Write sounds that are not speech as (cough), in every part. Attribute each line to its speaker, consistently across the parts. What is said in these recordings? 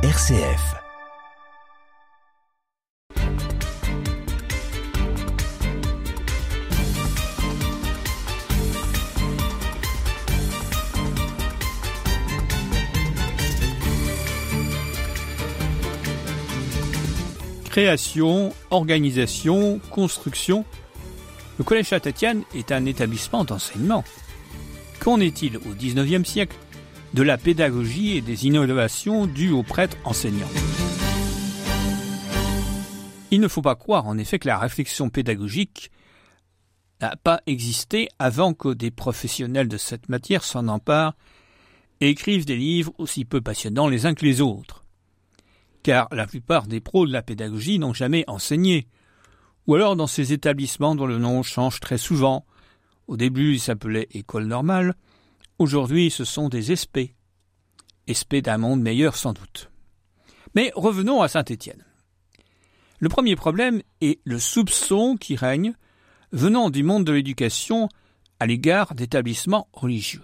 Speaker 1: RCF.
Speaker 2: Création, organisation, construction. Le Collège Saint-Étienne est un établissement d'enseignement. Qu'en est-il au XIXe siècle? De la pédagogie et des innovations dues aux prêtres enseignants. Il ne faut pas croire en effet que la réflexion pédagogique n'a pas existé avant que des professionnels de cette matière s'en emparent et écrivent des livres aussi peu passionnants les uns que les autres. Car la plupart des pros de la pédagogie n'ont jamais enseigné, ou alors dans ces établissements dont le nom change très souvent. Au début, ils s'appelaient école normale, aujourd'hui ce sont des SP. SP d'un monde meilleur sans doute. Mais revenons à Saint-Étienne. Le premier problème est le soupçon qui règne venant du monde de l'éducation à l'égard d'établissements religieux.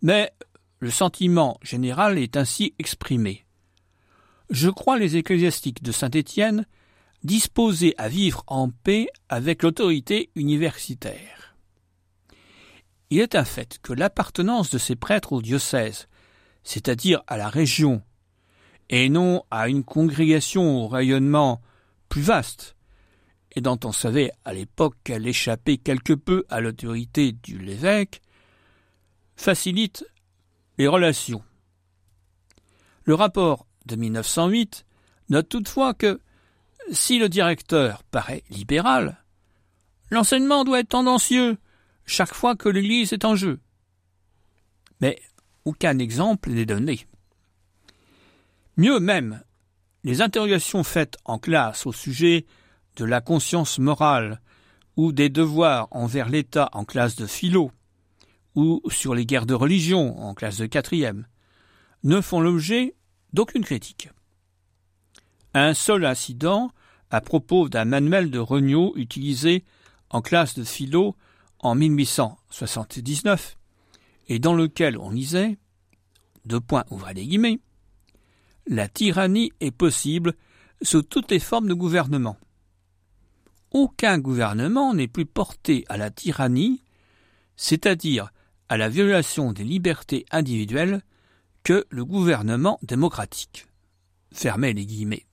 Speaker 2: Mais le sentiment général est ainsi exprimé. Je crois les ecclésiastiques de Saint-Étienne disposés à vivre en paix avec l'autorité universitaire. Il est un fait que l'appartenance de ces prêtres au diocèse, c'est-à-dire à la région, et non à une congrégation au rayonnement plus vaste, et dont on savait à l'époque qu'elle échappait quelque peu à l'autorité du l'évêque, facilite les relations. Le rapport de 1908 note toutefois que si le directeur paraît libéral, l'enseignement doit être tendancieux chaque fois que l'Église est en jeu. Mais aucun exemple n'est donné. Mieux même, les interrogations faites en classe au sujet de la conscience morale ou des devoirs envers l'État en classe de philo, ou sur les guerres de religion en classe de quatrième, ne font l'objet d'aucune critique. Un seul incident à propos d'un manuel de Regnault utilisé en classe de philo en 1879 et dans lequel on lisait deux points ouvrez les guillemets la tyrannie est possible sous toutes les formes de gouvernement. Aucun gouvernement n'est plus porté à la tyrannie, c'est-à-dire à la violation des libertés individuelles que le gouvernement démocratique. Fermez les guillemets.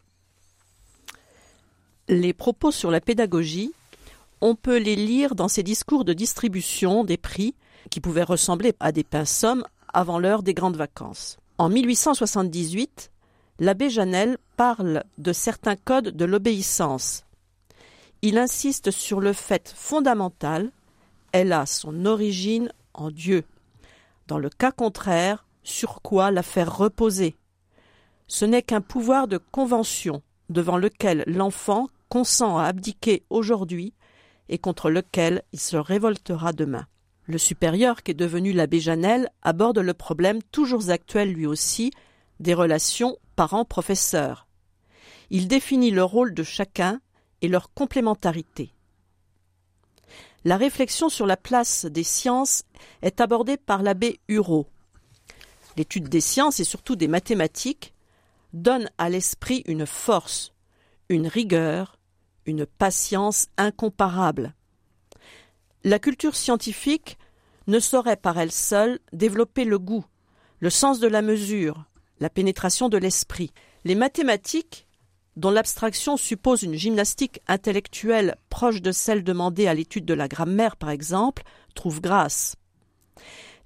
Speaker 3: Les propos sur la pédagogie, on peut les lire dans ces discours de distribution des prix qui pouvaient ressembler à des pinces avant l'heure des grandes vacances. En 1878, l'abbé Janel parle de certains codes de l'obéissance. Il insiste sur le fait fondamental, elle a son origine en Dieu. Dans le cas contraire, sur quoi la faire reposer? Ce n'est qu'un pouvoir de convention devant lequel l'enfant consent à abdiquer aujourd'hui et contre lequel il se révoltera demain. Le supérieur qu'est devenu l'abbé Janel aborde le problème toujours actuel lui aussi des relations parents-professeurs. Il définit le rôle de chacun et leur complémentarité. La réflexion sur la place des sciences est abordée par l'abbé Hureau l'étude des sciences et surtout des mathématiques donne à l'esprit une force, une rigueur, une patience incomparable. La culture scientifique ne saurait par elle seule développer le goût, le sens de la mesure, la pénétration de l'esprit. Les mathématiques, dont l'abstraction suppose une gymnastique intellectuelle proche de celle demandée à l'étude de la grammaire par exemple, trouvent grâce.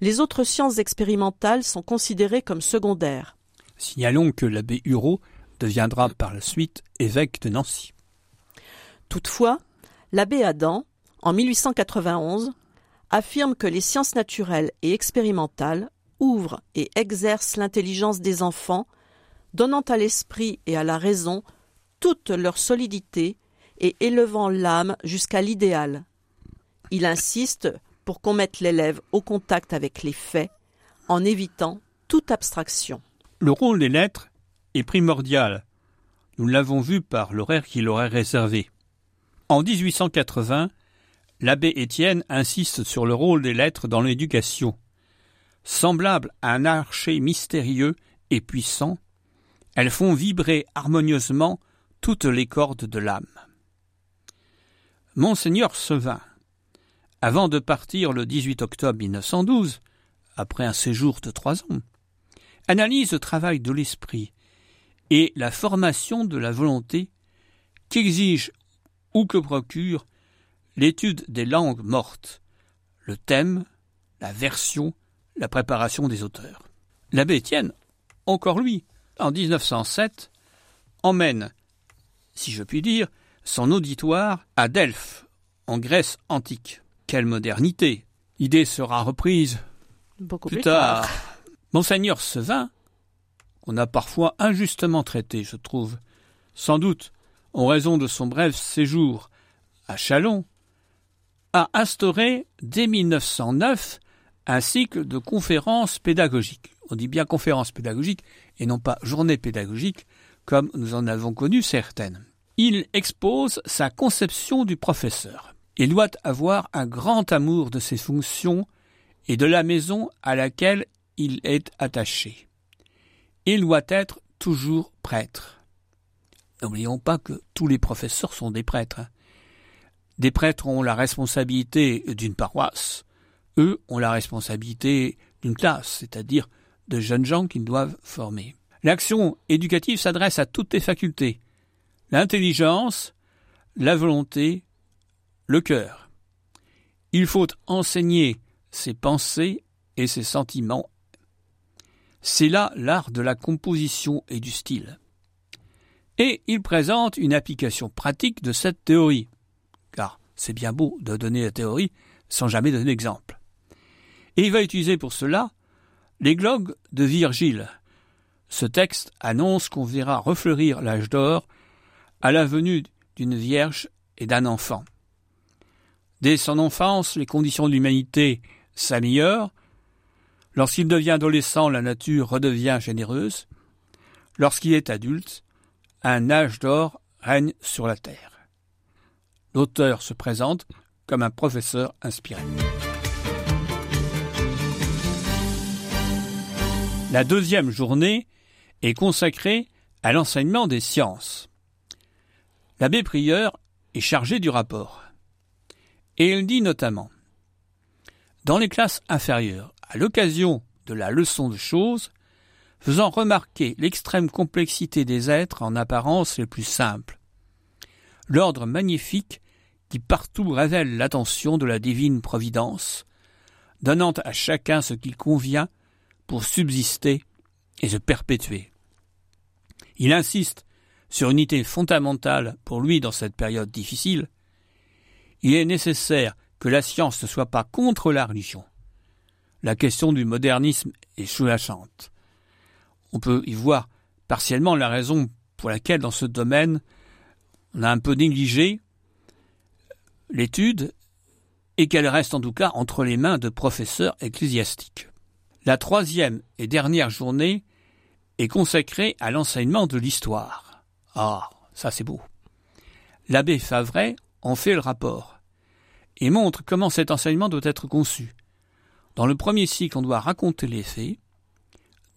Speaker 3: Les autres sciences expérimentales sont considérées comme secondaires.
Speaker 2: Signalons que l'abbé Hureau deviendra par la suite évêque de Nancy.
Speaker 3: Toutefois, l'abbé Adam, en 1891, affirme que les sciences naturelles et expérimentales ouvrent et exercent l'intelligence des enfants, donnant à l'esprit et à la raison toute leur solidité et élevant l'âme jusqu'à l'idéal. Il insiste pour qu'on mette l'élève au contact avec les faits, en évitant toute abstraction.
Speaker 2: Le rôle des lettres est primordial. Nous l'avons vu par l'horaire qu'il aurait réservé. En 1880, l'abbé Étienne insiste sur le rôle des lettres dans l'éducation. Semblable à un archer mystérieux et puissant, Elles font vibrer harmonieusement toutes les cordes de l'âme. Monseigneur Sevin, avant de partir le 18 octobre 1912, après un séjour de trois ans, analyse le travail de l'esprit et la formation de la volonté qu'exige ou que procure l'étude des langues mortes, le thème, la version, la préparation des auteurs. L'abbé Étienne, encore lui, en 1907, emmène, si je puis dire, son auditoire à Delphes, en Grèce antique. Quelle modernité L'idée sera reprise
Speaker 3: Beaucoup
Speaker 2: plus, tard. (laughs) Monseigneur Sevin, qu'on a parfois injustement traité, je trouve, sans doute en raison de son bref séjour à Chalon, a instauré dès 1909 un cycle de conférences pédagogiques. On dit bien conférences pédagogiques et non pas journées pédagogiques comme nous en avons connu certaines. Il expose sa conception du professeur. Il doit avoir un grand amour de ses fonctions et de la maison à laquelle il est attaché. Il doit être toujours prêtre. N'oublions pas que tous les professeurs sont des prêtres. Des prêtres ont la responsabilité d'une paroisse, eux ont la responsabilité d'une classe, c'est-à-dire de jeunes gens qu'ils doivent former. L'action éducative s'adresse à toutes les facultés l'intelligence, la volonté, le cœur. Il faut enseigner ses pensées et ses sentiments. C'est là l'art de la composition et du style. Et il présente une application pratique de cette théorie, car c'est bien beau de donner la théorie sans jamais donner d'exemple. Et il va utiliser pour cela l'églogue de Virgile. Ce texte annonce qu'on verra refleurir l'âge d'or à la venue d'une vierge et d'un enfant. Dès son enfance, les conditions de l'humanité s'améliorent. Lorsqu'il devient adolescent, la nature redevient généreuse. Lorsqu'il est adulte, un âge d'or règne sur la terre. L'auteur se présente comme un professeur inspiré. La deuxième journée est consacrée à l'enseignement des sciences. L'abbé prieur est chargé du rapport. Et il dit notamment Dans les classes inférieures, à l'occasion de la leçon de choses, faisant remarquer l'extrême complexité des êtres en apparence les plus simples, l'ordre magnifique qui partout révèle l'attention de la divine providence, donnant à chacun ce qu'il convient pour subsister et se perpétuer. Il insiste sur une idée fondamentale pour lui dans cette période difficile, il est nécessaire que la science ne soit pas contre la religion. La question du modernisme est soulagante. On peut y voir partiellement la raison pour laquelle dans ce domaine on a un peu négligé l'étude et qu'elle reste en tout cas entre les mains de professeurs ecclésiastiques. La troisième et dernière journée est consacrée à l'enseignement de l'histoire. Ah, ça c'est beau. L'abbé Favret en fait le rapport et montre comment cet enseignement doit être conçu. Dans le premier cycle, on doit raconter les faits.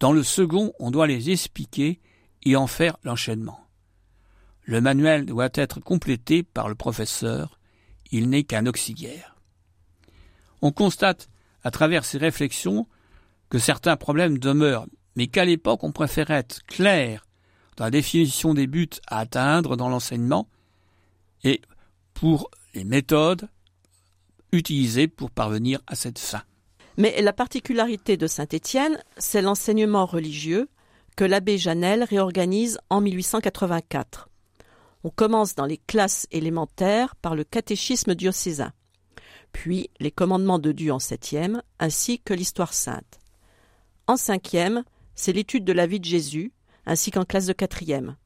Speaker 2: Dans le second, on doit les expliquer et en faire l'enchaînement. Le manuel doit être complété par le professeur. Il n'est qu'un auxiliaire. On constate, à travers ces réflexions, que certains problèmes demeurent, mais qu'à l'époque on préférait être clair dans la définition des buts à atteindre dans l'enseignement et pour les méthodes utilisées pour parvenir à cette fin.
Speaker 3: Mais la particularité de Saint-Étienne, c'est l'enseignement religieux que l'abbé Janel réorganise en 1884. On commence dans les classes élémentaires par le catéchisme diocésain, puis les commandements de Dieu en septième, ainsi que l'histoire sainte. En cinquième, c'est l'étude de la vie de Jésus, ainsi qu'en classe de quatrième.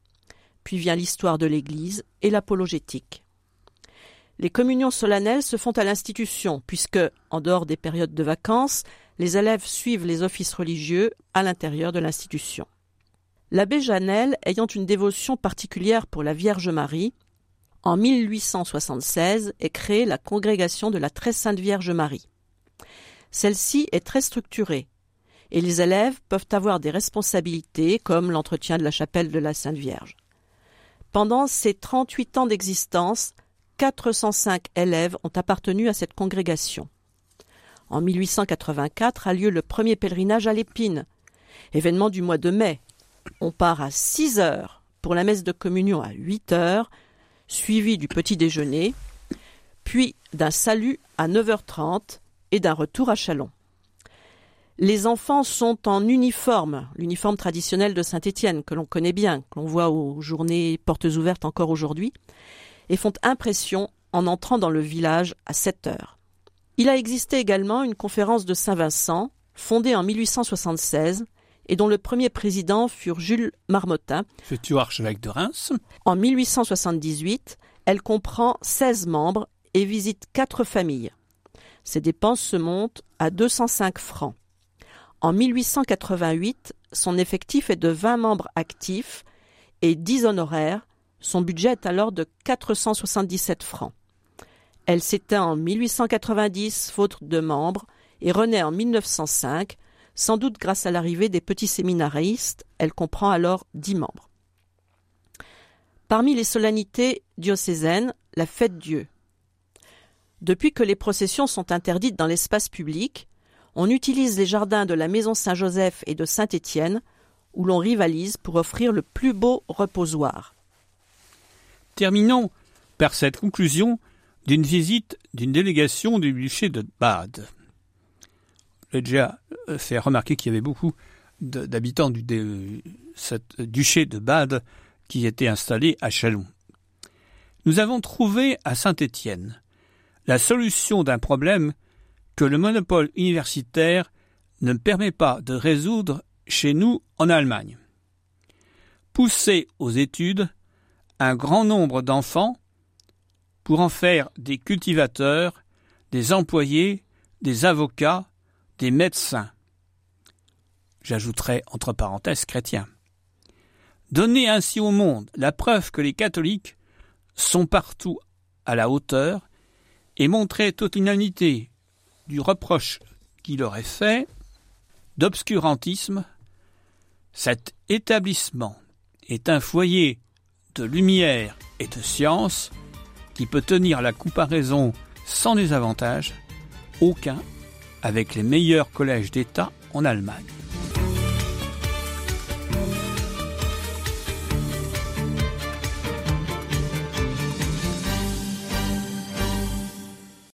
Speaker 3: Puis vient l'histoire de l'Église et l'apologétique. Les communions solennelles se font à l'institution, puisque, en dehors des périodes de vacances, les élèves suivent les offices religieux à l'intérieur de l'institution. L'abbé Janel, ayant une dévotion particulière pour la Vierge Marie, en 1876 est créée la congrégation de la Très Sainte Vierge Marie. Celle-ci est très structurée. et les élèves peuvent avoir des responsabilités comme l'entretien de la chapelle de la Sainte Vierge. Pendant ces 38 ans d'existence, 405 élèves ont appartenu à cette congrégation. En 1884 a lieu le premier pèlerinage à l'Épine, événement du mois de mai. On part à 6 heures pour la messe de communion à 8 heures, suivi du petit déjeuner, puis d'un salut à 9h30 et d'un retour à Chalon. Les enfants sont en uniforme, l'uniforme traditionnel de Saint-Étienne, que l'on connaît bien, que l'on voit aux journées portes ouvertes encore aujourd'hui, et font impression en entrant dans le village à 7 heures. Il a existé également une conférence de Saint-Vincent, fondée en 1876, et dont le premier président fut Jules Marmottin.
Speaker 2: Futur archevêque de Reims?
Speaker 3: En 1878, elle comprend 16 membres et visite quatre familles. Ses dépenses se montent à 205 francs. En 1888, son effectif est de 20 membres actifs et 10 honoraires. Son budget est alors de 477 francs. Elle s'éteint en 1890, faute de membres, et renaît en 1905, sans doute grâce à l'arrivée des petits séminaristes. Elle comprend alors 10 membres. Parmi les solennités diocésaines, la fête Dieu. Depuis que les processions sont interdites dans l'espace public, on utilise les jardins de la maison Saint-Joseph et de Saint-Étienne, où l'on rivalise pour offrir le plus beau reposoir.
Speaker 2: Terminons par cette conclusion d'une visite d'une délégation du duché de Bade. J'ai déjà euh, fait remarquer qu'il y avait beaucoup d'habitants du duché de Bade qui étaient installés à Chalon. Nous avons trouvé à Saint-Étienne la solution d'un problème que le monopole universitaire ne permet pas de résoudre chez nous en Allemagne. Pousser aux études un grand nombre d'enfants pour en faire des cultivateurs, des employés, des avocats, des médecins. J'ajouterai entre parenthèses chrétiens. Donner ainsi au monde la preuve que les catholiques sont partout à la hauteur et montrer toute l'inanité du reproche qui leur est fait d'obscurantisme, cet établissement est un foyer de lumière et de science qui peut tenir la comparaison sans désavantage aucun avec les meilleurs collèges d'État en Allemagne.